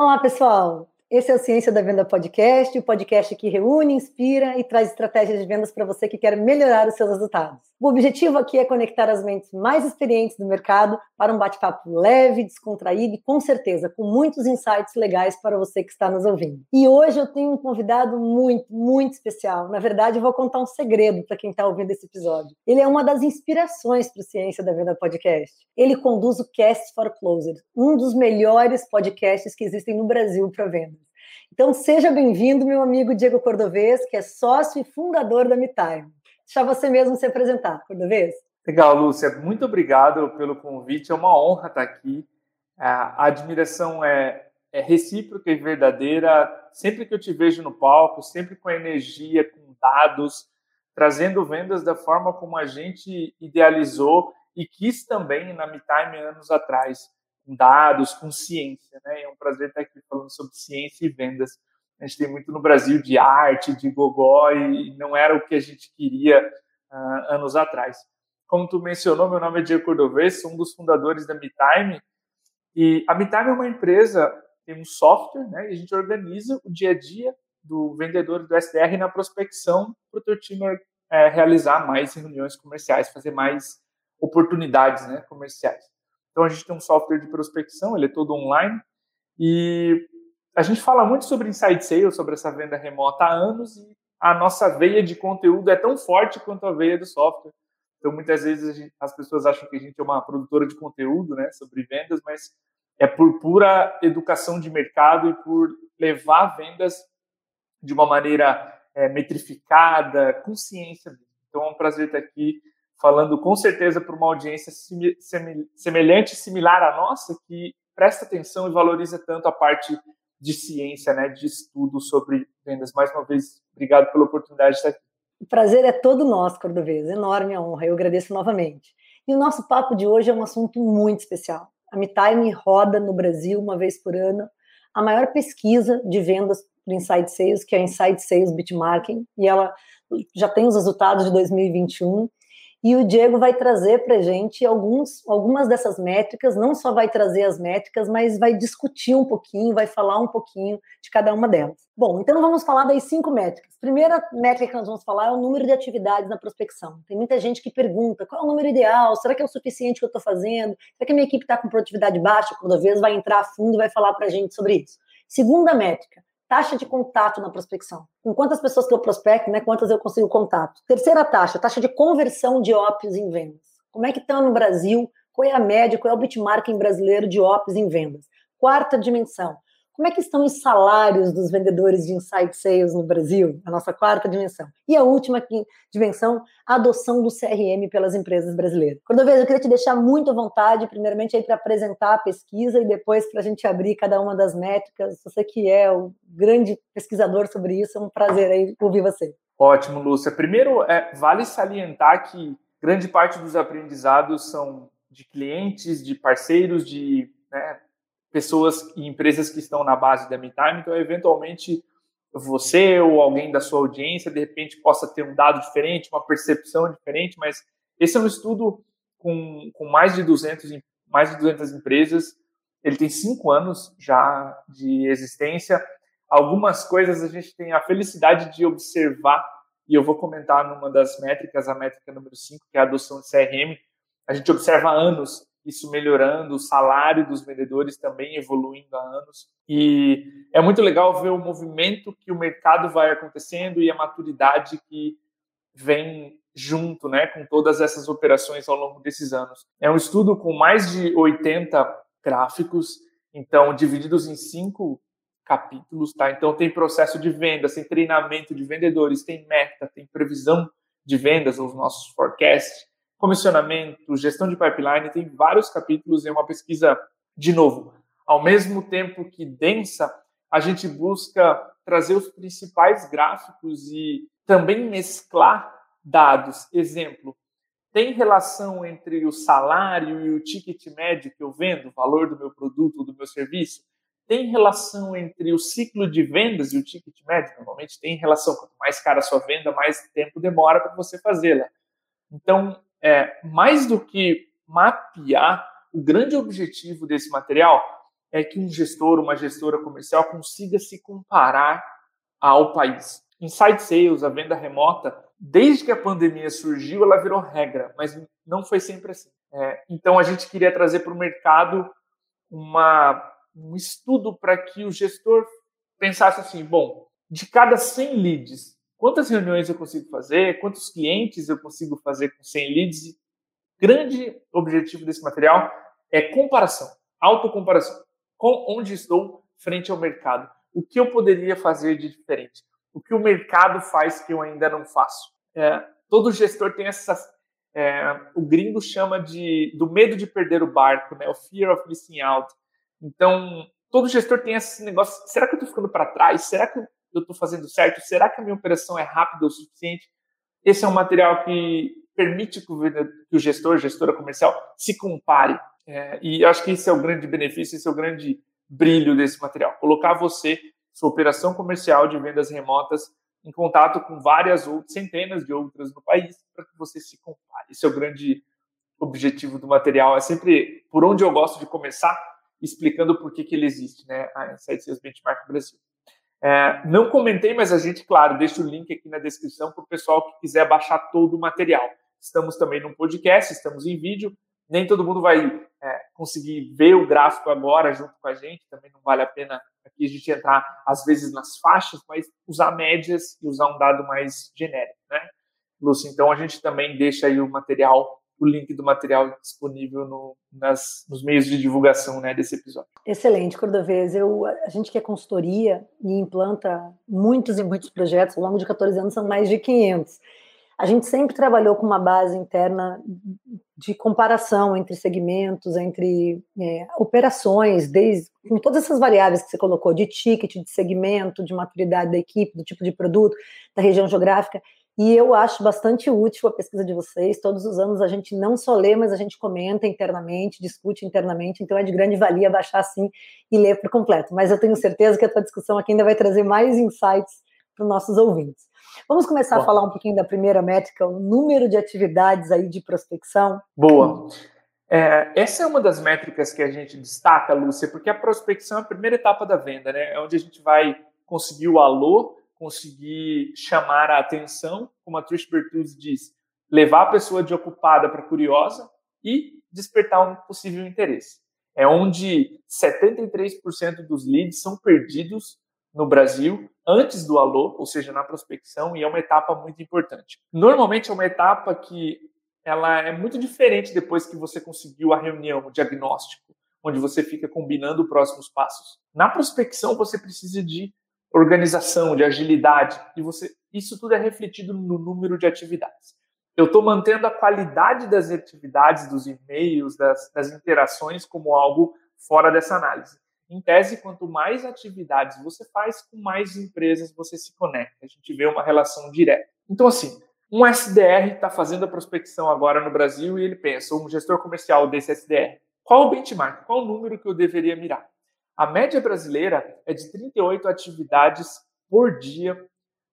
Olá, pessoal! Esse é o Ciência da Venda Podcast, o podcast que reúne, inspira e traz estratégias de vendas para você que quer melhorar os seus resultados. O objetivo aqui é conectar as mentes mais experientes do mercado para um bate-papo leve, descontraído e, com certeza, com muitos insights legais para você que está nos ouvindo. E hoje eu tenho um convidado muito, muito especial. Na verdade, eu vou contar um segredo para quem está ouvindo esse episódio. Ele é uma das inspirações para o Ciência da Venda Podcast. Ele conduz o Cast for Closers, um dos melhores podcasts que existem no Brasil para vendas. Então, seja bem-vindo, meu amigo Diego Cordovez, que é sócio e fundador da MeTime. Deixa você mesmo se apresentar, Cordovez. Legal, Lúcia. Muito obrigado pelo convite. É uma honra estar aqui. A admiração é, é recíproca e verdadeira. Sempre que eu te vejo no palco, sempre com energia, com dados, trazendo vendas da forma como a gente idealizou e quis também na MeTime anos atrás com dados, com ciência. Né? É um prazer estar aqui falando sobre ciência e vendas. A gente tem muito no Brasil de arte, de gogó, e não era o que a gente queria uh, anos atrás. Como tu mencionou, meu nome é Diego Cordovez, sou um dos fundadores da MeTime, e a MeTime é uma empresa, tem um software, né, e a gente organiza o dia a dia do vendedor do SDR na prospecção para o teu time é, realizar mais reuniões comerciais, fazer mais oportunidades né, comerciais. Então a gente tem um software de prospecção, ele é todo online e a gente fala muito sobre inside sales, sobre essa venda remota há anos e a nossa veia de conteúdo é tão forte quanto a veia do software. Então muitas vezes gente, as pessoas acham que a gente é uma produtora de conteúdo, né, sobre vendas, mas é por pura educação de mercado e por levar vendas de uma maneira é, metrificada, com ciência. Então é um prazer estar aqui falando com certeza para uma audiência semelhante, similar à nossa, que presta atenção e valoriza tanto a parte de ciência, né, de estudo sobre vendas. Mais uma vez, obrigado pela oportunidade de estar aqui. O prazer é todo nosso, Cordovez. Enorme a honra. Eu agradeço novamente. E o nosso papo de hoje é um assunto muito especial. A MeTime roda no Brasil uma vez por ano a maior pesquisa de vendas para Inside Sales, que é a Inside Sales Bitmarking, e ela já tem os resultados de 2021 e o Diego vai trazer para a gente alguns, algumas dessas métricas, não só vai trazer as métricas, mas vai discutir um pouquinho, vai falar um pouquinho de cada uma delas. Bom, então vamos falar das cinco métricas. Primeira métrica que nós vamos falar é o número de atividades na prospecção. Tem muita gente que pergunta qual é o número ideal, será que é o suficiente que eu estou fazendo? Será que a minha equipe está com produtividade baixa? Quando vez vai entrar a fundo e vai falar para a gente sobre isso. Segunda métrica, taxa de contato na prospecção. Com quantas pessoas que eu prospecto, né, quantas eu consigo contato. Terceira taxa, taxa de conversão de OPs em vendas. Como é que está no Brasil? Qual é a média? Qual é o benchmarking brasileiro de OPs em vendas? Quarta dimensão, como é que estão os salários dos vendedores de inside sales no Brasil? A nossa quarta dimensão. E a última dimensão, a adoção do CRM pelas empresas brasileiras. Cordovez, eu queria te deixar muito à vontade, primeiramente aí para apresentar a pesquisa e depois para a gente abrir cada uma das métricas. Você que é o grande pesquisador sobre isso, é um prazer aí ouvir você. Ótimo, Lúcia. Primeiro, é, vale salientar que grande parte dos aprendizados são de clientes, de parceiros, de né, pessoas e empresas que estão na base da MeTime, então eventualmente você ou alguém da sua audiência de repente possa ter um dado diferente, uma percepção diferente, mas esse é um estudo com, com mais de 200 mais de 200 empresas, ele tem cinco anos já de existência. Algumas coisas a gente tem a felicidade de observar, e eu vou comentar numa das métricas, a métrica número 5, que é a adoção de CRM. A gente observa anos isso melhorando, o salário dos vendedores também evoluindo há anos. E é muito legal ver o movimento que o mercado vai acontecendo e a maturidade que vem junto, né, com todas essas operações ao longo desses anos. É um estudo com mais de 80 gráficos, então divididos em cinco capítulos, tá? Então tem processo de vendas, tem treinamento de vendedores, tem meta, tem previsão de vendas, os nossos forecasts, comissionamento, gestão de pipeline, tem vários capítulos, é uma pesquisa, de novo, ao mesmo tempo que densa, a gente busca trazer os principais gráficos e também mesclar dados. Exemplo, tem relação entre o salário e o ticket médio que eu vendo, o valor do meu produto ou do meu serviço? Tem relação entre o ciclo de vendas e o ticket médio? Normalmente tem relação. Quanto mais cara a sua venda, mais tempo demora para você fazê-la. Então, é, mais do que mapear, o grande objetivo desse material é que um gestor, uma gestora comercial consiga se comparar ao país. Inside Sales, a venda remota, desde que a pandemia surgiu, ela virou regra, mas não foi sempre assim. É, então, a gente queria trazer para o mercado uma, um estudo para que o gestor pensasse assim: bom, de cada 100 leads, quantas reuniões eu consigo fazer, quantos clientes eu consigo fazer com 100 leads. Grande objetivo desse material é comparação, autocomparação. Com onde estou frente ao mercado? O que eu poderia fazer de diferente? O que o mercado faz que eu ainda não faço? É, todo gestor tem essas. É, o gringo chama de do medo de perder o barco, né? O fear of missing out. Então, todo gestor tem esse negócio. Será que eu estou ficando para trás? Será que estou fazendo certo? Será que a minha operação é rápida o suficiente? Esse é um material que permite que o gestor, gestora comercial, se compare. É, e acho que esse é o grande benefício, esse é o grande brilho desse material. Colocar você, sua operação comercial de vendas remotas, em contato com várias outras, centenas de outras no país, para que você se compare. Esse é o grande objetivo do material. É sempre por onde eu gosto de começar, explicando por que, que ele existe, né? A Insight Sales Benchmark Brasil. É, não comentei, mas a gente, claro, deixa o link aqui na descrição para o pessoal que quiser baixar todo o material. Estamos também no podcast, estamos em vídeo. Nem todo mundo vai é, conseguir ver o gráfico agora junto com a gente, também não vale a pena aqui a gente entrar, às vezes, nas faixas, mas usar médias e usar um dado mais genérico, né? Lúcia, então a gente também deixa aí o material o link do material disponível no, nas, nos meios de divulgação né, desse episódio. Excelente, Cordovez. Eu, a gente que é consultoria e implanta muitos e muitos projetos, ao longo de 14 anos são mais de 500. A gente sempre trabalhou com uma base interna de comparação entre segmentos, entre é, operações, desde com todas essas variáveis que você colocou, de ticket, de segmento, de maturidade da equipe, do tipo de produto, da região geográfica. E eu acho bastante útil a pesquisa de vocês. Todos os anos a gente não só lê, mas a gente comenta internamente, discute internamente. Então é de grande valia baixar assim e ler por completo. Mas eu tenho certeza que a tua discussão aqui ainda vai trazer mais insights para os nossos ouvintes. Vamos começar Boa. a falar um pouquinho da primeira métrica, o número de atividades aí de prospecção. Boa. É, essa é uma das métricas que a gente destaca, Lúcia, porque a prospecção é a primeira etapa da venda, né? É onde a gente vai conseguir o alô conseguir chamar a atenção, como a Trish Bertuzzi diz, levar a pessoa de ocupada para curiosa e despertar um possível interesse. É onde 73% dos leads são perdidos no Brasil antes do alô, ou seja, na prospecção, e é uma etapa muito importante. Normalmente é uma etapa que ela é muito diferente depois que você conseguiu a reunião, o diagnóstico, onde você fica combinando os próximos passos. Na prospecção você precisa de organização, de agilidade, e você isso tudo é refletido no número de atividades. Eu estou mantendo a qualidade das atividades, dos e-mails, das, das interações como algo fora dessa análise. Em tese, quanto mais atividades você faz, com mais empresas você se conecta. A gente vê uma relação direta. Então, assim, um SDR está fazendo a prospecção agora no Brasil e ele pensa, um gestor comercial desse SDR, qual o benchmark, qual o número que eu deveria mirar? A média brasileira é de 38 atividades por dia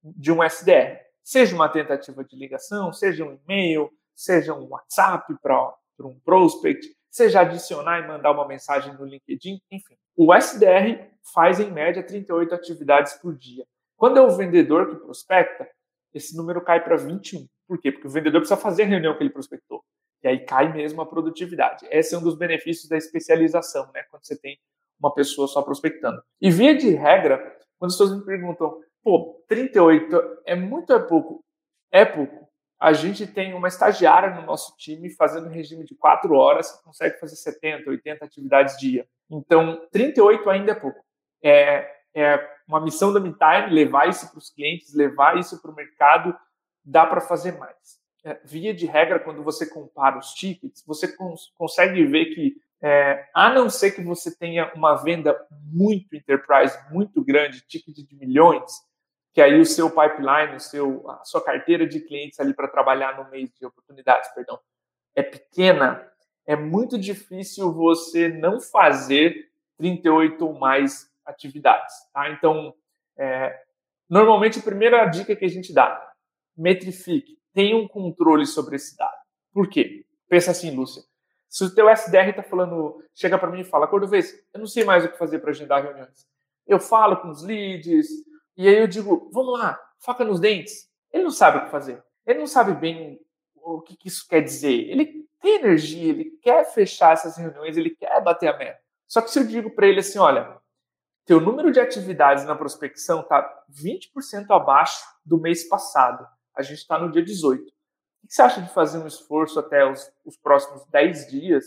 de um SDR. Seja uma tentativa de ligação, seja um e-mail, seja um WhatsApp para um prospect, seja adicionar e mandar uma mensagem no LinkedIn, enfim. O SDR faz em média 38 atividades por dia. Quando é o vendedor que prospecta, esse número cai para 21. Por quê? Porque o vendedor precisa fazer a reunião que ele prospectou. E aí cai mesmo a produtividade. Esse é um dos benefícios da especialização, né? Quando você tem uma pessoa só prospectando. E via de regra, quando as pessoas me perguntam, pô, 38 é muito ou é pouco? É pouco. A gente tem uma estagiária no nosso time fazendo regime de 4 horas, que consegue fazer 70, 80 atividades dia. Então, 38 ainda é pouco. É, é uma missão da MeTime levar isso para os clientes, levar isso para o mercado, dá para fazer mais. É, via de regra, quando você compara os tickets, você cons consegue ver que é, a não ser que você tenha uma venda muito enterprise, muito grande, ticket de milhões, que aí o seu pipeline, o seu, a sua carteira de clientes ali para trabalhar no mês de oportunidades, perdão, é pequena, é muito difícil você não fazer 38 ou mais atividades. Tá? Então, é, normalmente a primeira dica que a gente dá, metrifique, tenha um controle sobre esse dado. Por quê? Pensa assim, Lúcia, Se o teu SDR está falando, chega para mim e fala, Cordovez, eu não sei mais o que fazer para agendar reuniões. Eu falo com os leads, e aí eu digo, vamos lá, faca nos dentes. Ele não sabe o que fazer. Ele não sabe bem o que, que isso quer dizer. Ele tem energia, ele quer fechar essas reuniões, ele quer bater a meta. Só que se eu digo para ele assim, olha, teu número de atividades na prospecção está 20% abaixo do mês passado. A gente está no dia 18. Que você acha de fazer um esforço até os, os próximos 10 dias,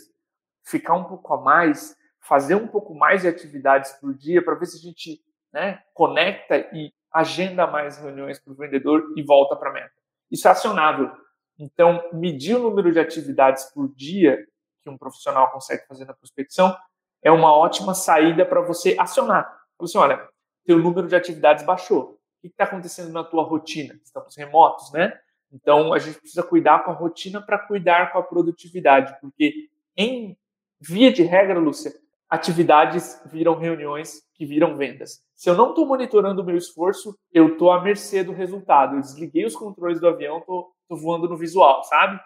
ficar um pouco a mais, fazer um pouco mais de atividades por dia para ver se a gente né, conecta e agenda mais reuniões para o vendedor e volta para a meta. Isso é acionável. Então, medir o número de atividades por dia que um profissional consegue fazer na prospecção é uma ótima saída para você acionar. Fala assim, olha, teu número de atividades baixou. O que está acontecendo na tua rotina? Estamos remotos, né? Então, a gente precisa cuidar com a rotina para cuidar com a produtividade, porque em via de regra, Lúcia, atividades viram reuniões que viram vendas. Se eu não estou monitorando o meu esforço, eu estou à mercê do resultado. Eu desliguei os controles do avião, estou voando no visual, sabe?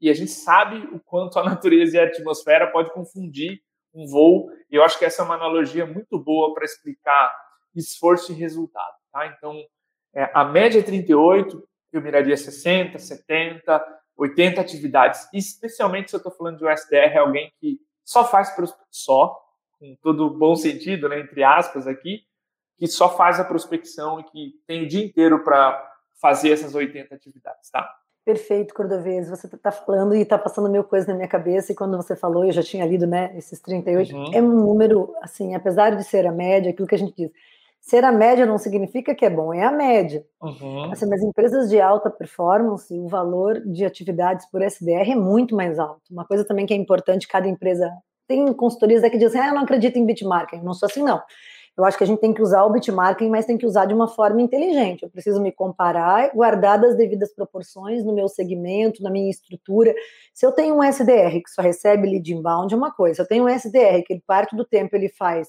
E a gente sabe o quanto a natureza e a atmosfera pode confundir um voo. E eu acho que essa é uma analogia muito boa para explicar esforço e resultado. Tá? Então, é, a média é 38, eu miraria 60, 70, 80 atividades. Especialmente se eu estou falando de um SDR, alguém que só faz só, com todo bom sentido, né, entre aspas aqui, que só faz a prospecção e que tem o dia inteiro para fazer essas 80 atividades, tá? Perfeito, Cordovez. Você está tá falando e está passando mil coisas na minha cabeça, e quando você falou, eu já tinha lido, né, esses 38, uhum. é um número, assim, apesar de ser a média, aquilo que a gente diz, ser a média não significa que é bom, é a média. Uhum. Assim, mas empresas de alta performance, o valor de atividades por SDR é muito mais alto. Uma coisa também que é importante, cada empresa tem consultorias que dizem, ah, eu não acredito em bitmarketing. Não sou assim, não. Eu acho que a gente tem que usar o bitmarketing, mas tem que usar de uma forma inteligente. Eu preciso me comparar, guardar das devidas proporções no meu segmento, na minha estrutura. Se eu tenho um SDR que só recebe lead inbound, é uma coisa. Se eu tenho um SDR que ele parte do tempo ele faz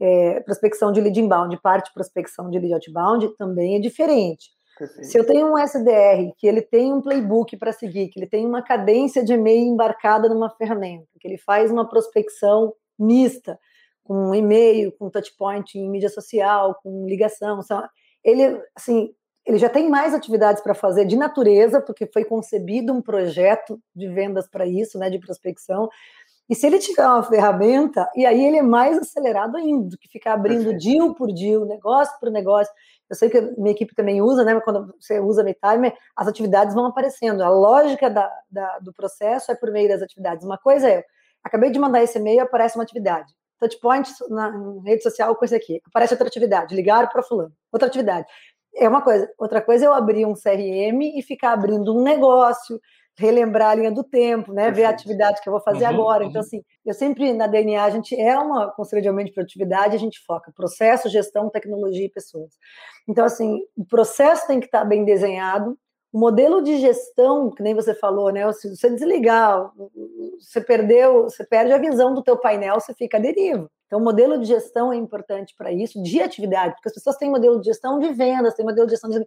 é, prospecção de lead inbound, parte prospecção de lead outbound, também é diferente. Perfeito. Se eu tenho um SDR que ele tem um playbook para seguir, que ele tem uma cadência de e-mail embarcada numa ferramenta, que ele faz uma prospecção mista, com e-mail, com touchpoint em mídia social, com ligação, ele assim, ele já tem mais atividades para fazer de natureza, porque foi concebido um projeto de vendas para isso, né, de prospecção. E se ele tiver uma ferramenta, e aí ele é mais acelerado ainda, do que ficar abrindo Perfeito. deal por deal, negócio por negócio. Eu sei que a minha equipe também usa, né? Quando você usa MeTimer, as atividades vão aparecendo. A lógica da, da, do processo é por meio das atividades. Uma coisa é, acabei de mandar esse e-mail, aparece uma atividade. Touchpoint na rede social com esse aqui. Aparece outra atividade, ligar para fulano. Outra atividade. É uma coisa. Outra coisa é eu abrir um CRM e ficar abrindo um negócio, relembrar a linha do tempo, né? Ver a atividade que eu vou fazer uhum, agora. Então, uhum. assim, eu sempre na DNA a gente é uma conselho de aumento de produtividade, a gente foca processo, gestão, tecnologia e pessoas. Então, assim, o processo tem que estar bem desenhado. O modelo de gestão, que nem você falou, né? Se você desligar, você perdeu, você perde a visão do teu painel, você fica à deriva. Então, o modelo de gestão é importante para isso, de atividade, porque as pessoas têm modelo de gestão de vendas, têm modelo de gestão de.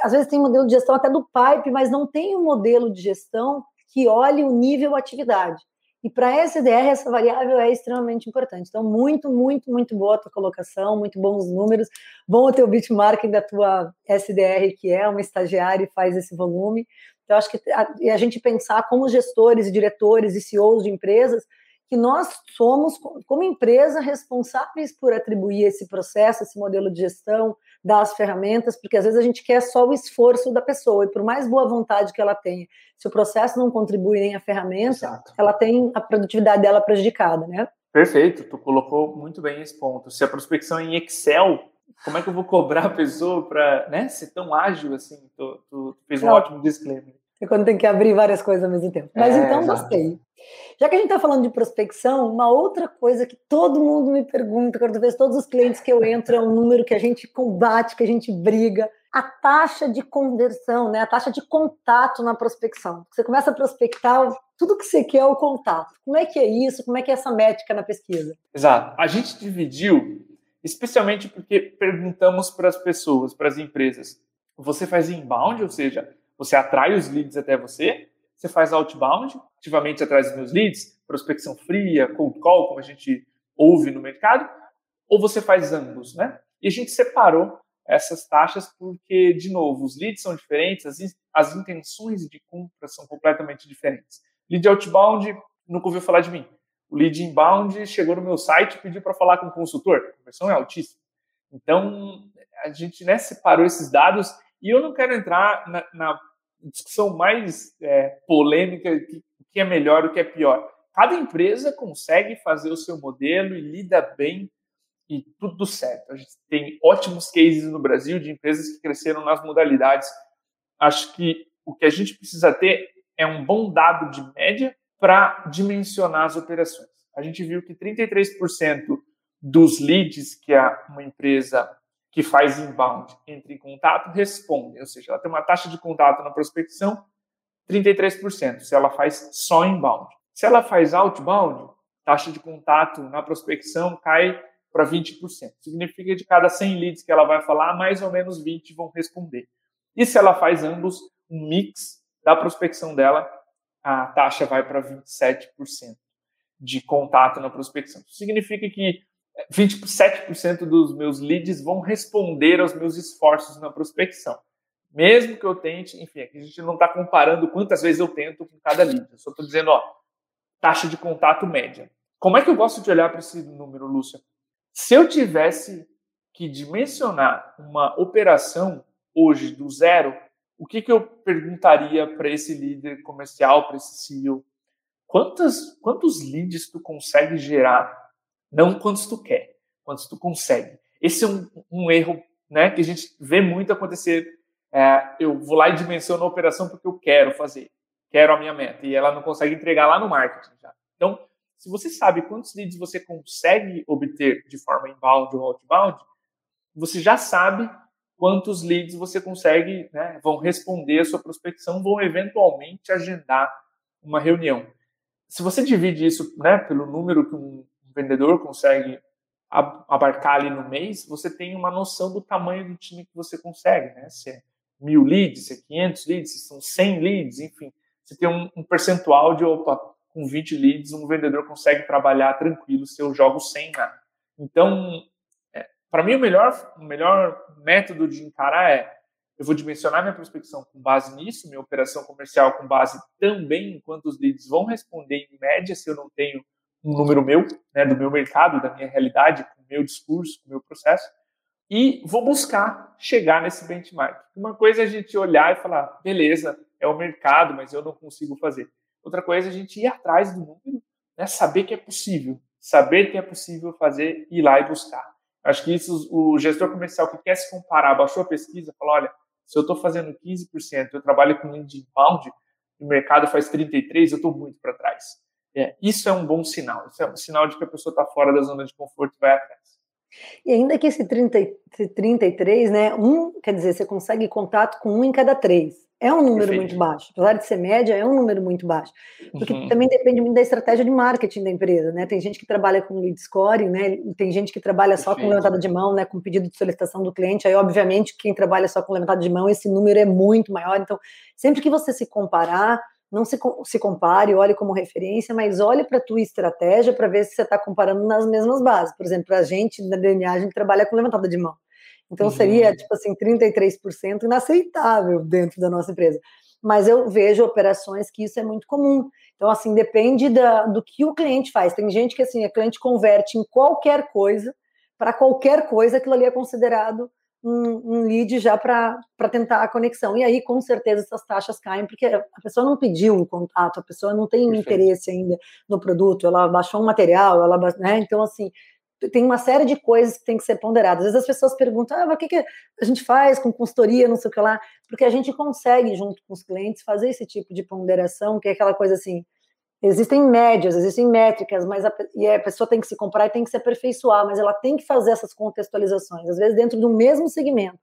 Às vezes tem modelo de gestão até do pipe, mas não tem um modelo de gestão que olhe o nível atividade. E para SDR, essa variável é extremamente importante. Então, muito, muito, muito boa a tua colocação, muito bons números. Bom o teu benchmarking da tua SDR, que é uma estagiária e faz esse volume. Então, acho que a, a gente pensar como gestores, diretores e CEOs de empresas, que nós somos, como empresa, responsáveis por atribuir esse processo, esse modelo de gestão, dar as ferramentas, porque às vezes a gente quer só o esforço da pessoa, e por mais boa vontade que ela tenha, se o processo não contribui nem a ferramenta, Exato. ela tem a produtividade dela prejudicada, né? Perfeito, tu colocou muito bem esse ponto. Se a prospecção é em Excel, como é que eu vou cobrar a pessoa para né, ser tão ágil assim? Tu, tu fez um ótimo disclaimer. É quando tem que abrir várias coisas ao mesmo tempo. Mas é, então, exato. gostei. Já que a gente está falando de prospecção, uma outra coisa que todo mundo me pergunta, quando vez todos os clientes que eu entro, é um número que a gente combate, que a gente briga, a taxa de conversão, né? a taxa de contato na prospecção. Você começa a prospectar, tudo que você quer é o contato. Como é que é isso? Como é que é essa métrica na pesquisa? Exato. A gente dividiu, especialmente porque perguntamos para as pessoas, para as empresas, você faz inbound, ou seja, você atrai os leads até você, você faz outbound, ativamente atrás dos meus leads, prospecção fria, cold call, como a gente ouve no mercado, ou você faz ambos, né? E a gente separou essas taxas porque, de novo, os leads são diferentes, as, as intenções de compra são completamente diferentes. Lead outbound, nunca ouviu falar de mim. O lead inbound chegou no meu site e pediu para falar com o consultor. A conversão é altíssima. Então, a gente né, separou esses dados e eu não quero entrar na, na discussão mais é, polêmica, o que, é melhor, o que é pior. Cada empresa consegue fazer o seu modelo e lida bem e tudo certo. A gente tem ótimos cases no Brasil de empresas que cresceram nas modalidades. Acho que o que a gente precisa ter é um bom dado de média para dimensionar as operações. A gente viu que 33% dos leads que uma empresa que faz inbound entra em contato responde, ou seja, ela tem uma taxa de contato na prospecção 33%, se ela faz só inbound. Se ela faz outbound, taxa de contato na prospecção cai para 20%. Significa que de cada 100 leads que ela vai falar, mais ou menos 20 vão responder. E se ela faz ambos, um mix da prospecção dela, a taxa vai para 27% de contato na prospecção. Significa que 27% dos meus leads vão responder aos meus esforços na prospecção. Mesmo que eu tente, enfim, aqui a gente não está comparando quantas vezes eu tento com cada lead. Eu só estou dizendo, ó, taxa de contato média. Como é que eu gosto de olhar para esse número, Lúcia? Se eu tivesse que dimensionar uma operação hoje do zero, o que, que eu perguntaria para esse líder comercial, para esse CEO? Quantas, quantos leads tu consegue gerar? Não quantos tu quer, quantos tu consegue. Esse é um, um erro né, que a gente vê muito acontecer. É, eu vou lá e dimensiono a operação porque eu quero fazer, quero a minha meta, e ela não consegue entregar lá no marketing já. Então, se você sabe quantos leads você consegue obter de forma inbound ou outbound, você já sabe quantos leads você consegue, né, vão responder a sua prospecção, vão eventualmente agendar uma reunião. Se você divide isso né, pelo número que um vendedor consegue abarcar ali no mês, você tem uma noção do tamanho do time que você consegue, né? Se é mil leads, se é 500 leads, se são 100 leads, enfim, você tem um, um percentual de, opa, com 20 leads, um vendedor consegue trabalhar tranquilo se eu jogo sem nada. Então, é, para mim, o melhor, o melhor método de encarar é eu vou dimensionar minha prospecção com base nisso, minha operação comercial com base também em quantos leads vão responder em média se eu não tenho um número meu, né, do meu mercado, da minha realidade, com o meu discurso, com o meu processo, e vou buscar chegar nesse benchmark. Uma coisa é a gente olhar e falar, beleza, é o mercado, mas eu não consigo fazer. Outra coisa é a gente ir atrás do número, né? saber que é possível, saber que é possível fazer, ir lá e buscar. Acho que isso, o gestor comercial que quer se comparar, baixou a pesquisa, falou, olha, se eu estou fazendo 15%, eu trabalho com lead inbound, o mercado faz 33%, eu estou muito para trás. É, isso é um bom sinal, isso é um sinal de que a pessoa está fora da zona de conforto e vai atrás. E ainda que esse 30, 33, né, um, quer dizer, você consegue contato com um em cada três. É um número Perfeito. muito baixo. Apesar de ser média, é um número muito baixo. Porque uhum. também depende muito da estratégia de marketing da empresa, né? Tem gente que trabalha com lead scoring, né? Tem gente que trabalha só com levantada de mão, né? Com pedido de solicitação do cliente. Aí, obviamente, quem trabalha só com levantada de mão, esse número é muito maior. Então, sempre que você se comparar, não se, se compare, olhe como referência, mas olhe para a tua estratégia para ver se você está comparando nas mesmas bases. Por exemplo, para a gente, na DNA, a gente trabalha com levantada de mão. Então uhum. seria, tipo assim, 33% inaceitável dentro da nossa empresa. Mas eu vejo operações que isso é muito comum. Então, assim, depende da, do que o cliente faz. Tem gente que, assim, a cliente converte em qualquer coisa, para qualquer coisa, aquilo ali é considerado um, um lead já para tentar a conexão. E aí, com certeza, essas taxas caem, porque a pessoa não pediu o contato, a pessoa não tem Perfeito. interesse ainda no produto, ela baixou um material, ela, né? Então, assim, tem uma série de coisas que tem que ser ponderadas. Às vezes as pessoas perguntam, ah, mas o que, que a gente faz com consultoria, não sei o que lá, porque a gente consegue, junto com os clientes, fazer esse tipo de ponderação, que é aquela coisa assim, existem médias, existem métricas, mas a, e a pessoa tem que se comprar e tem que se aperfeiçoar, mas ela tem que fazer essas contextualizações, às vezes dentro do mesmo segmento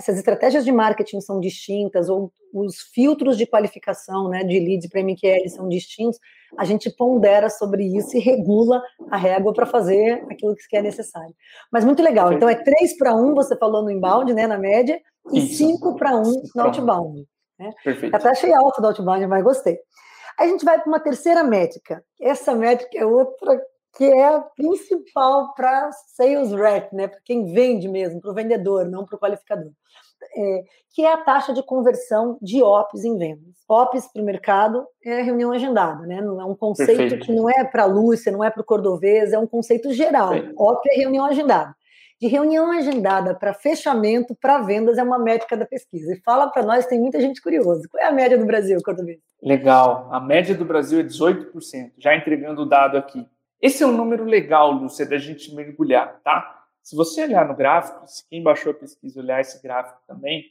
se as estratégias de marketing são distintas ou os filtros de qualificação né, de leads para MQL são distintos, a gente pondera sobre isso e regula a régua para fazer aquilo que é necessário. Mas muito legal. Então é 3 para 1, você falou no inbound, né, na média, e 5 para 1 no outbound. Né? Perfeito. Até achei alta do outbound, mas gostei. Aí a gente vai para uma terceira métrica. Essa métrica é outra que é a principal para sales rep, né? Para quem vende mesmo, para o vendedor, não para o qualificador. É, que é a taxa de conversão de OPS em vendas. OPS para o mercado é reunião agendada, né? Não é um conceito Perfeito. que não é para a Lúcia, não é para o Cordovez, é um conceito geral. Perfeito. OP é reunião agendada. De reunião agendada para fechamento para vendas é uma métrica da pesquisa. E fala para nós, tem muita gente curiosa. Qual é a média do Brasil, Cordovez? Legal. A média do Brasil é 18%. Já entregando o dado aqui. Esse é um número legal, Lúcia, da gente mergulhar, tá? Se você olhar no gráfico, se quem baixou a pesquisa olhar esse gráfico também,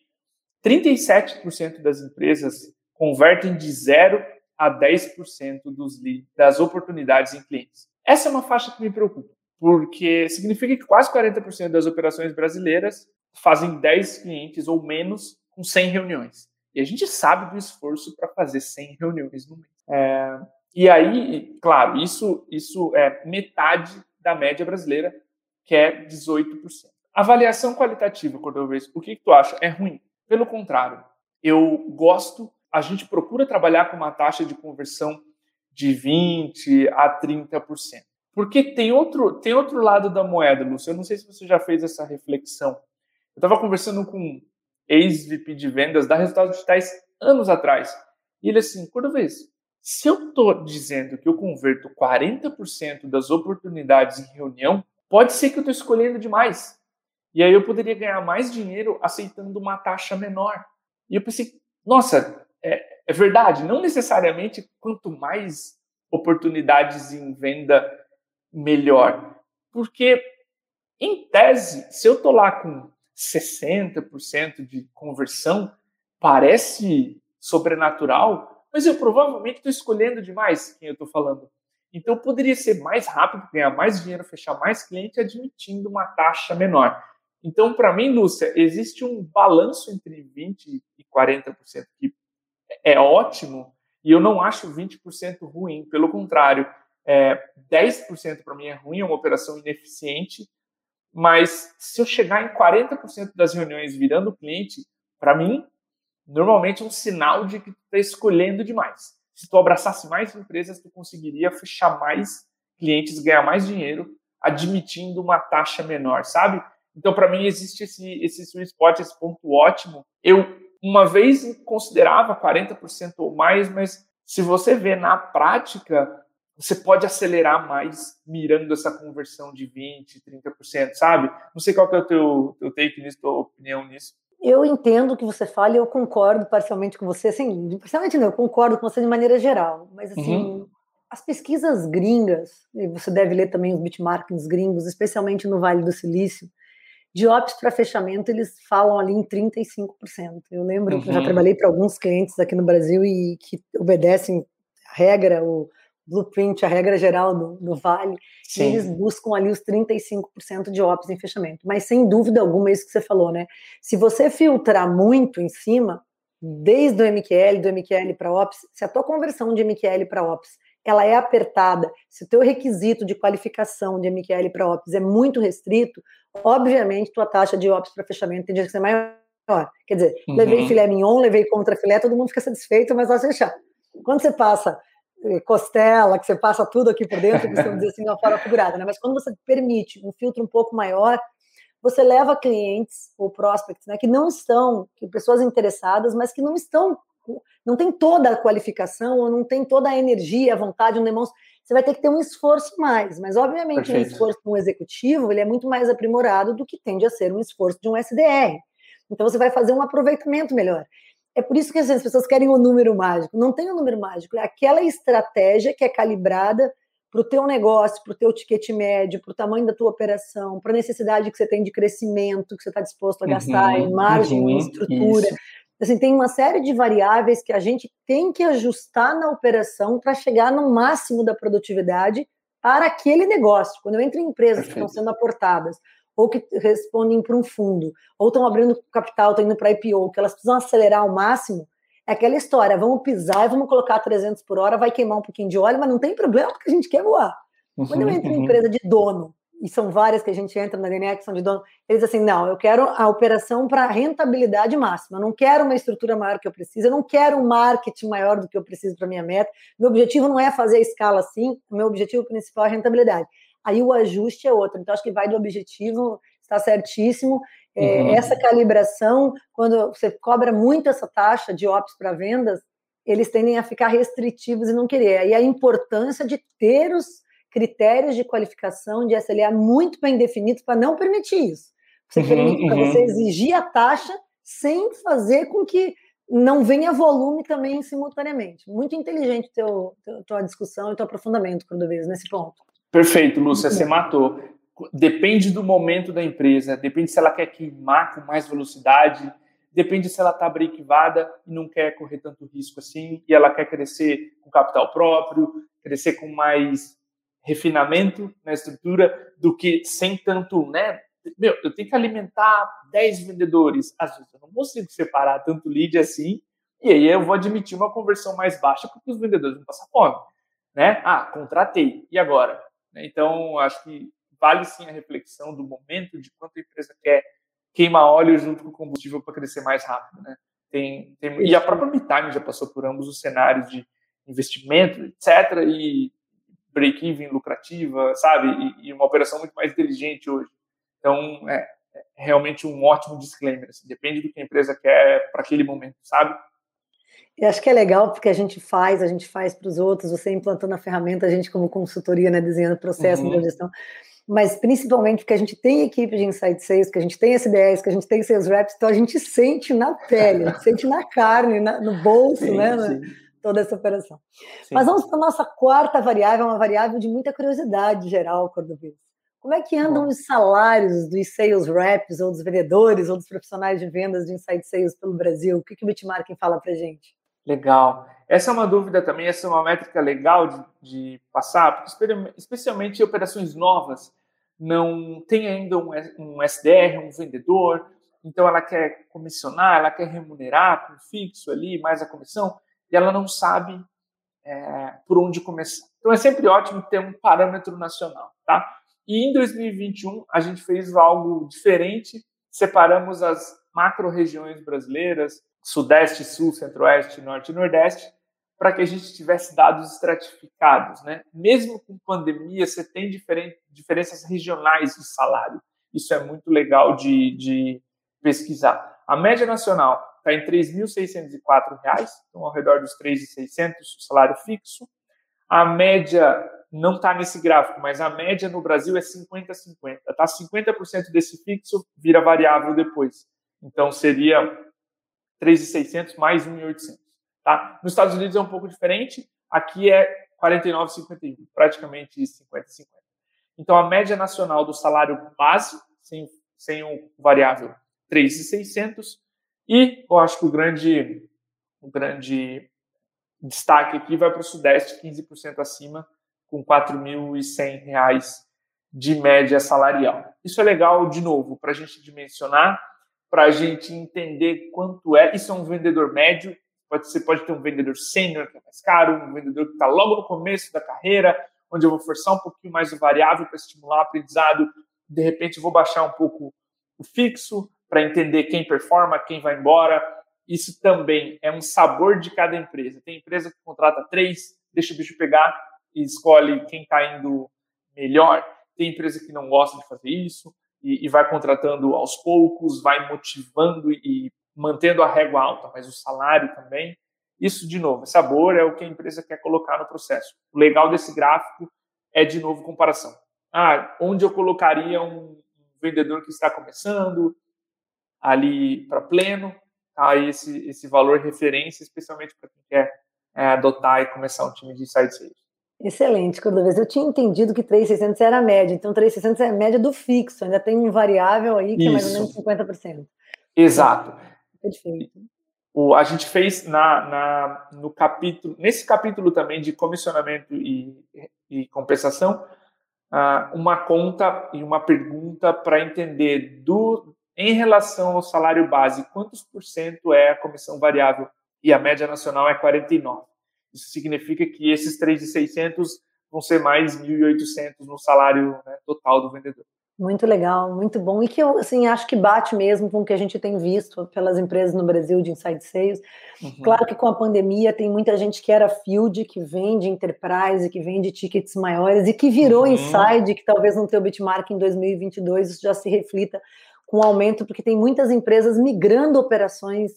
37% das empresas convertem de 0 a 10% dos leads, das oportunidades em clientes. Essa é uma faixa que me preocupa, porque significa que quase 40% das operações brasileiras fazem 10 clientes ou menos com 100 reuniões. E a gente sabe do esforço para fazer 100 reuniões no mês. É, e aí, claro, isso, isso é metade da média brasileira, que é 18%. Avaliação qualitativa, Cordovez, o que, que tu acha? É ruim? Pelo contrário, eu gosto, a gente procura trabalhar com uma taxa de conversão de 20% a 30%. Porque tem outro, tem outro lado da moeda, Lúcio. Eu não sei se você já fez essa reflexão. Eu estava conversando com um ex-VP de vendas da Resultados Digitais anos atrás. E ele assim, Cordovez, se eu estou dizendo que eu converto 40% das oportunidades em reunião, pode ser que eu estou escolhendo demais. E aí eu poderia ganhar mais dinheiro aceitando uma taxa menor. E eu pensei, nossa, é, é verdade, não necessariamente quanto mais oportunidades em venda, melhor. Porque, em tese, se eu estou lá com 60% de conversão, parece sobrenatural, mas eu provavelmente estou escolhendo demais quem eu estou falando. Então poderia ser mais rápido, ganhar mais dinheiro, fechar mais cliente, admitindo uma taxa menor. Então, para mim, Lúcia, existe um balanço entre 20% e 40%, que é ótimo, e eu não acho 20% ruim. Pelo contrário, é, 10% para mim é ruim, é uma operação ineficiente, mas se eu chegar em 40% das reuniões virando cliente, para mim normalmente é um sinal de que tu está escolhendo demais. Se tu abraçasse mais empresas, tu conseguiria fechar mais clientes, ganhar mais dinheiro, admitindo uma taxa menor, sabe? Então, para mim, existe esse, esse sweet spot, esse ponto ótimo. Eu, uma vez, considerava 40% ou mais, mas se você vê na prática, você pode acelerar mais mirando essa conversão de 20%, 30%, sabe? Não sei qual que é o teu, teu take nisso, tua opinião nisso. Eu entendo o que você fala e eu concordo parcialmente com você, assim, parcialmente não, eu concordo com você de maneira geral, mas assim, uhum. as pesquisas gringas, e você deve ler também os benchmarkings gringos, especialmente no Vale do Silício, de ops para fechamento, eles falam ali em 35%. Eu lembro uhum. que eu já uhum. trabalhei para alguns clientes aqui no Brasil e que obedecem a regra, o blueprint, a regra geral do, do Vale, Sim. eles buscam ali os 35% de ops em fechamento. Mas sem dúvida alguma, é isso que você falou, né? Se você filtrar muito em cima, desde o MQL, do MQL para ops, se a tua conversão de MQL para ops ela é apertada, se o teu requisito de qualificação de MQL para ops é muito restrito, obviamente tua taxa de ops para fechamento tem que ser maior. Quer dizer, uhum. levei filé mignon, levei contra filé, todo mundo fica satisfeito, mas vai fechar. Quando você passa costela, que você passa tudo aqui por dentro, costumamos dizer assim, uma fora figurada, né? Mas quando você permite um filtro um pouco maior, você leva clientes ou prospects, né, que não estão, que pessoas interessadas, mas que não estão, não tem toda a qualificação ou não tem toda a energia, a vontade, um demonstra. Você vai ter que ter um esforço mais, mas obviamente Perfeito. um esforço de um executivo ele é muito mais aprimorado do que tende a ser um esforço de um SDR. Então você vai fazer um aproveitamento melhor. É por isso que assim, as pessoas querem o um número mágico. Não tem o um número mágico, é aquela estratégia que é calibrada para o teu negócio, para o teu ticket médio, para o tamanho da tua operação, para a necessidade que você tem de crescimento, que você está disposto a gastar uhum, em margem, uhum, em estrutura. Isso. Assim, tem uma série de variáveis que a gente tem que ajustar na operação para chegar no máximo da produtividade para aquele negócio. Quando eu entro em empresas Perfeito. que estão sendo aportadas ou que respondem para um fundo, ou estão abrindo capital, estão indo para IPO, que elas precisam acelerar ao máximo, é aquela história, vamos pisar e vamos colocar 300 por hora, vai queimar um pouquinho de óleo, mas não tem problema porque a gente quer voar. Quando eu entro em uhum. empresa de dono, e são várias que a gente entra na DNA que são de dono, eles assim, não, eu quero a operação para rentabilidade máxima, eu não quero uma estrutura maior que eu preciso, eu não quero um marketing maior do que eu preciso para minha meta, meu objetivo não é fazer a escala assim, o meu objetivo principal é a rentabilidade. Aí o ajuste é outro, então acho que vai do objetivo, está certíssimo, é, uhum. essa calibração, quando você cobra muito essa taxa de ops para vendas, eles tendem a ficar restritivos e não querer. Aí a importância de ter os critérios de qualificação de SLA muito bem definidos para não permitir isso. Você, uhum, permite, uhum. você exigir a taxa sem fazer com que não venha volume também simultaneamente. Muito inteligente teu, teu, tua discussão e teu aprofundamento, quando vês nesse ponto. Perfeito, Lúcia, você matou. Depende do momento da empresa, depende se ela quer queimar com mais velocidade, depende se ela está brequivada e não quer correr tanto risco assim, e ela quer crescer com capital próprio, crescer com mais refinamento na estrutura do que sem tanto, né? Meu, eu tenho que alimentar 10 vendedores. Às vezes eu não consigo separar tanto lead assim, e aí eu vou admitir uma conversão mais baixa porque os vendedores vão passar fome, né? Ah, contratei, e agora? Então, acho que vale sim a reflexão do momento de quanto a empresa quer queima óleo junto com combustível para crescer mais rápido, né? Tem, tem, e a própria MeTime já passou por ambos os cenários de investimento, etc. E break-even lucrativa, sabe? E, e, uma operação muito mais inteligente hoje. Então, é, é realmente um ótimo disclaimer. Assim, depende do que a empresa quer para aquele momento, sabe? E acho que é legal porque a gente faz, a gente faz para os outros, você implantando a ferramenta, a gente como consultoria, né, desenhando processo uhum. de gestão mas principalmente porque a gente tem equipe de Insight Sales, que a gente tem SDRs, que a gente tem Sales Reps, então a gente sente na pele, a gente sente na carne, na, no bolso, sim, né? Sim. Toda essa operação. Sim. Mas vamos para a nossa quarta variável, uma variável de muita curiosidade geral, Cordovez. Como é que andam Bom. os salários dos sales reps, ou dos vendedores, ou dos profissionais de vendas de Insight Sales pelo Brasil? O que, que o Bitmarketing fala para gente? Legal. Essa é uma dúvida também, essa é uma métrica legal de, de passar, porque especialmente operações novas, não tem ainda um, um SDR, um vendedor, então ela quer comissionar, ela quer remunerar com fixo ali, mais a comissão, e ela não sabe é, por onde começar. Então é sempre ótimo ter um parâmetro nacional, tá? E em 2021 a gente fez algo diferente, separamos as macro-regiões brasileiras, Sudeste, Sul, Centro-Oeste, Norte e Nordeste, para que a gente tivesse dados estratificados. Né? Mesmo com pandemia, você tem diferenças regionais de salário. Isso é muito legal de, de pesquisar. A média nacional está em R$ 3.604, então ao redor dos R$ 3.600 o salário fixo. A média não está nesse gráfico, mas a média no Brasil é 50-50. Tá? 50% desse fixo vira variável depois. Então seria 3.600 mais 1.800. Tá? Nos Estados Unidos é um pouco diferente, aqui é 49,51, praticamente 50,50. Então, a média nacional do salário base, sem, sem o variável, 3,600. E eu acho que o grande, o grande destaque aqui vai para o Sudeste, 15% acima, com R$ 4.100 de média salarial. Isso é legal, de novo, para a gente dimensionar, para a gente entender quanto é. Isso é um vendedor médio, Pode, você pode ter um vendedor sênior, que é mais caro, um vendedor que está logo no começo da carreira, onde eu vou forçar um pouquinho mais o variável para estimular o aprendizado. De repente, vou baixar um pouco o fixo para entender quem performa, quem vai embora. Isso também é um sabor de cada empresa. Tem empresa que contrata três, deixa o bicho pegar e escolhe quem está indo melhor. Tem empresa que não gosta de fazer isso e, e vai contratando aos poucos, vai motivando e mantendo a régua alta, mas o salário também. Isso, de novo, sabor é o que a empresa quer colocar no processo. O legal desse gráfico é, de novo, comparação. Ah, onde eu colocaria um vendedor que está começando, ali para pleno, tá? esse, esse valor referência, especialmente para quem quer é, adotar e começar um time de side sales. Excelente, Cordovez. Eu tinha entendido que 3,600 era a média, então 3,600 é a média do fixo, ainda tem um variável aí que Isso. é mais ou menos 50%. Exato. Perfeito. O, a gente fez na, na, no capítulo, nesse capítulo também de comissionamento e, e compensação, uh, uma conta e uma pergunta para entender do, em relação ao salário base, quantos por cento é a comissão variável? E a média nacional é 49. Isso significa que esses 3.600 vão ser mais 1.800 no salário né, total do vendedor. Muito legal, muito bom. E que eu assim, acho que bate mesmo com o que a gente tem visto pelas empresas no Brasil de inside sales. Uhum. Claro que com a pandemia tem muita gente que era field, que vende enterprise, que vende tickets maiores e que virou uhum. inside, que talvez não tenha o bitmark em 2022, isso já se reflita com aumento, porque tem muitas empresas migrando operações.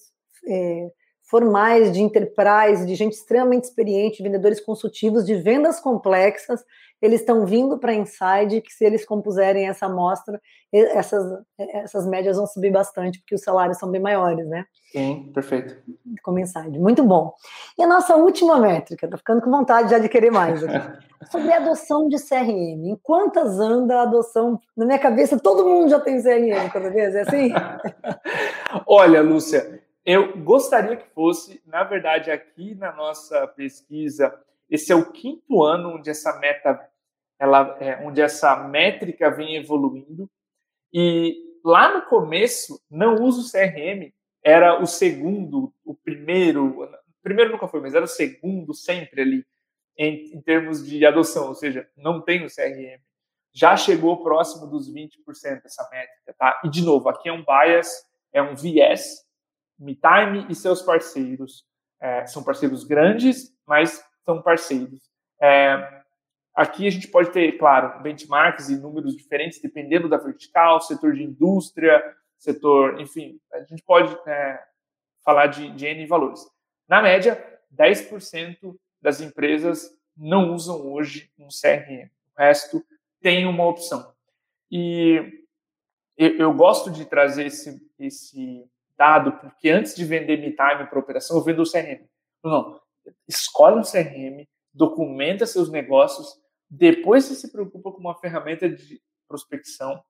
É, formais, de enterprise, de gente extremamente experiente, vendedores consultivos, de vendas complexas, eles estão vindo para Inside, que se eles compuserem essa amostra, essas, essas médias vão subir bastante, porque os salários são bem maiores, né? Sim, perfeito. Como Inside, muito bom. E a nossa última métrica, tô ficando com vontade já de querer mais aqui, sobre a adoção de CRM. Em quantas anda a adoção? Na minha cabeça, todo mundo já tem CRM, cada vez, é assim? Olha, Lúcia, eu gostaria que fosse, na verdade, aqui na nossa pesquisa, esse é o quinto ano onde essa meta, ela, é, onde essa métrica vem evoluindo. E lá no começo, não uso CRM, era o segundo, o primeiro, primeiro nunca foi, mas era o segundo sempre ali em, em termos de adoção, ou seja, não tem o CRM. Já chegou próximo dos 20% essa métrica, tá? E de novo, aqui é um bias, é um viés MeTime e seus parceiros. É, são parceiros grandes, mas são parceiros. É, aqui a gente pode ter, claro, benchmarks e números diferentes, dependendo da vertical, setor de indústria, setor, enfim, a gente pode é, falar de, de N valores. Na média, 10% das empresas não usam hoje um CRM. O resto tem uma opção. E eu, eu gosto de trazer esse, esse dado, porque antes de vender MeTime para operação, eu vendo o CRM. Não, escolhe um CRM, documenta seus negócios, depois você se preocupa com uma ferramenta de prospecção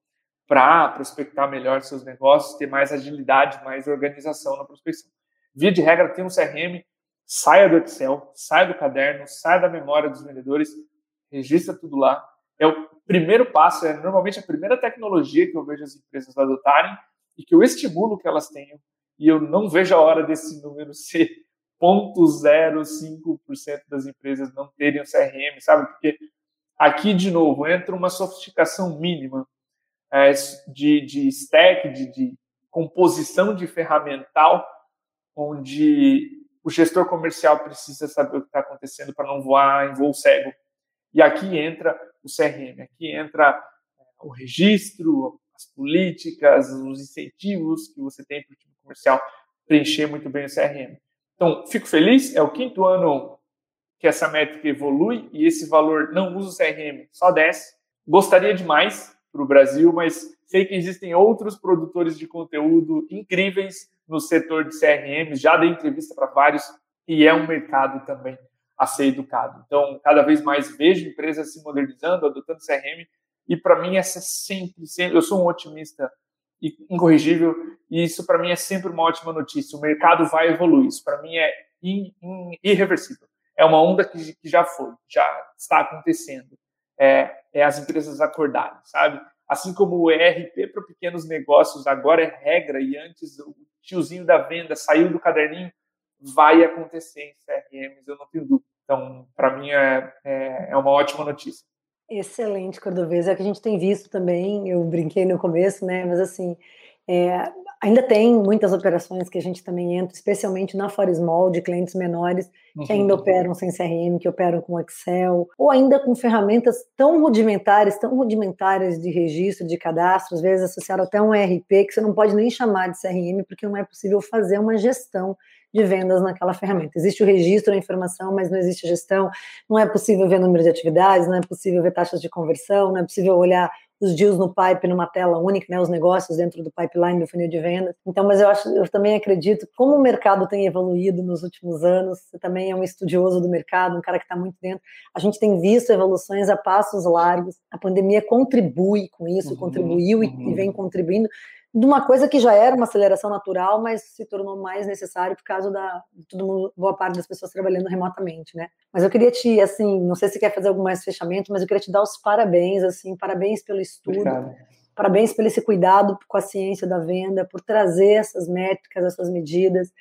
para prospectar melhor seus negócios, ter mais agilidade, mais organização na prospecção. Via de regra, tem um CRM, saia do Excel, saia do caderno, saia da memória dos vendedores, registra tudo lá. É o primeiro passo, é normalmente a primeira tecnologia que eu vejo as empresas adotarem e que eu estimulo que elas tenham, e eu não vejo a hora desse número ser 0,05% das empresas não terem o CRM, sabe? Porque aqui, de novo, entra uma sofisticação mínima é, de, de stack, de, de composição de ferramental, onde o gestor comercial precisa saber o que está acontecendo para não voar em voo cego. E aqui entra o CRM, aqui entra é, o registro, as políticas, os incentivos que você tem para o time comercial preencher muito bem o CRM. Então, fico feliz, é o quinto ano que essa métrica evolui e esse valor não usa o CRM, só desce. Gostaria demais para o Brasil, mas sei que existem outros produtores de conteúdo incríveis no setor de CRM, já dei entrevista para vários e é um mercado também a ser educado. Então, cada vez mais vejo empresas se modernizando, adotando CRM e para mim essa é sempre, sempre, eu sou um otimista incorrigível e isso para mim é sempre uma ótima notícia. O mercado vai evoluir, isso para mim é in, in, irreversível. É uma onda que, que, já foi, já está acontecendo. É, é as empresas acordarem, sabe? Assim como o ERP para pequenos negócios agora é regra e antes o tiozinho da venda saiu do caderninho, vai acontecer em CRMs, eu não tenho dúvida. Então, para mim é, é, é uma ótima notícia. Excelente, Cordovez. É o que a gente tem visto também. Eu brinquei no começo, né? Mas assim, é, ainda tem muitas operações que a gente também entra, especialmente na For Small, de clientes menores, que uhum. ainda operam sem CRM, que operam com Excel, ou ainda com ferramentas tão rudimentares, tão rudimentares de registro, de cadastro, às vezes associado até um ERP, que você não pode nem chamar de CRM, porque não é possível fazer uma gestão de vendas naquela ferramenta. Existe o registro da informação, mas não existe gestão. Não é possível ver número de atividades, não é possível ver taxas de conversão, não é possível olhar os deals no pipe numa tela única, né, os negócios dentro do pipeline do funil de vendas. Então, mas eu acho, eu também acredito como o mercado tem evoluído nos últimos anos. Você também é um estudioso do mercado, um cara que está muito dentro. A gente tem visto evoluções a passos largos. A pandemia contribui com isso, uhum, contribuiu uhum. E, e vem contribuindo de uma coisa que já era uma aceleração natural, mas se tornou mais necessário por causa da todo mundo, boa parte das pessoas trabalhando remotamente, né? Mas eu queria te, assim, não sei se quer fazer algum mais fechamento, mas eu queria te dar os parabéns, assim, parabéns pelo estudo, Obrigado. parabéns pelo esse cuidado com a ciência da venda, por trazer essas métricas, essas medidas.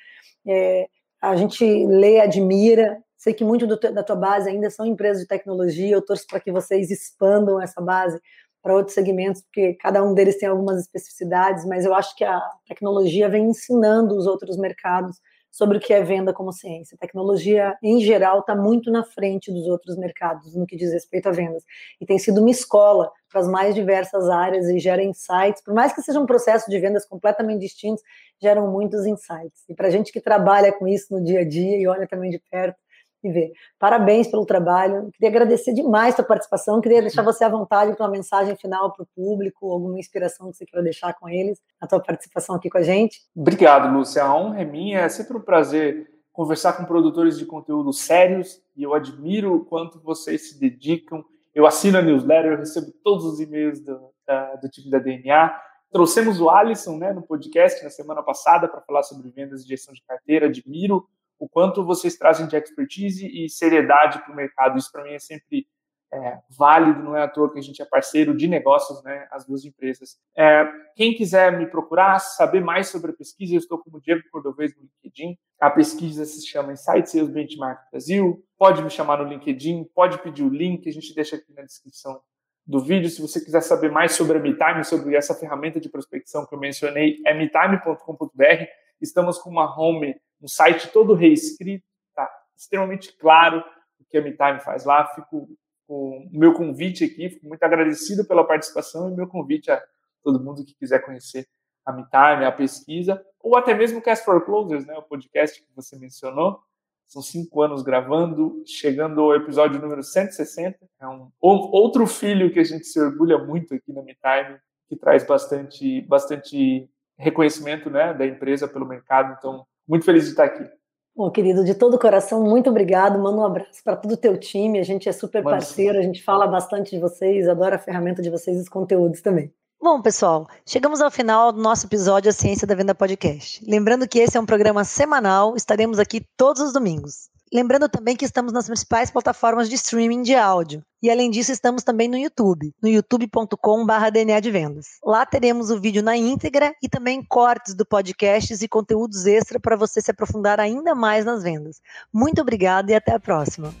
É, a gente lê, admira, Sei que muito do, da tua base ainda são empresas de tecnologia. Eu torço para que vocês expandam essa base para outros segmentos, porque cada um deles tem algumas especificidades, mas eu acho que a tecnologia vem ensinando os outros mercados sobre o que é venda como ciência. A tecnologia, em geral, está muito na frente dos outros mercados no que diz respeito a vendas. E tem sido uma escola para as mais diversas áreas e gera insights. Por mais que seja um processo de vendas completamente distintos, geram muitos insights. E para a gente que trabalha com isso no dia a dia e olha também de perto, e ver. Parabéns pelo trabalho. Queria agradecer demais a sua participação. Queria deixar você à vontade para uma mensagem final para o público, alguma inspiração que você queira deixar com eles, a sua participação aqui com a gente. Obrigado, Lúcia. A honra é minha. É sempre um prazer conversar com produtores de conteúdo sérios e eu admiro o quanto vocês se dedicam. Eu assino a newsletter, eu recebo todos os e-mails do, da, do time da DNA. Trouxemos o Alisson né, no podcast na semana passada para falar sobre vendas e gestão de carteira. Admiro o quanto vocês trazem de expertise e seriedade para o mercado. Isso para mim é sempre é, válido, não é à toa que a gente é parceiro de negócios, né, as duas empresas. É, quem quiser me procurar, saber mais sobre a pesquisa, eu estou como Diego Cordovez no LinkedIn. A pesquisa se chama Insight Sales Benchmark Brasil. Pode me chamar no LinkedIn, pode pedir o link, a gente deixa aqui na descrição do vídeo. Se você quiser saber mais sobre a MeTime, sobre essa ferramenta de prospecção que eu mencionei, é metime.com.br. Estamos com uma home um site todo reescrito, tá extremamente claro o que a MeTime faz lá. Fico com o meu convite aqui, fico muito agradecido pela participação e meu convite a todo mundo que quiser conhecer a MeTime, a pesquisa, ou até mesmo o Cast for Closers, né, o podcast que você mencionou. São cinco anos gravando, chegando ao episódio número 160. É um outro filho que a gente se orgulha muito aqui na MeTime, que traz bastante, bastante reconhecimento né, da empresa pelo mercado. Então, muito feliz de estar aqui. Bom, querido, de todo o coração, muito obrigado. Manda um abraço para todo o teu time. A gente é super Mano, parceiro, a gente fala bastante de vocês, adora a ferramenta de vocês e os conteúdos também. Bom, pessoal, chegamos ao final do nosso episódio A Ciência da Venda Podcast. Lembrando que esse é um programa semanal, estaremos aqui todos os domingos. Lembrando também que estamos nas principais plataformas de streaming de áudio. E além disso, estamos também no YouTube, no youtube.com.br DNA de Vendas. Lá teremos o vídeo na íntegra e também cortes do podcast e conteúdos extra para você se aprofundar ainda mais nas vendas. Muito obrigada e até a próxima.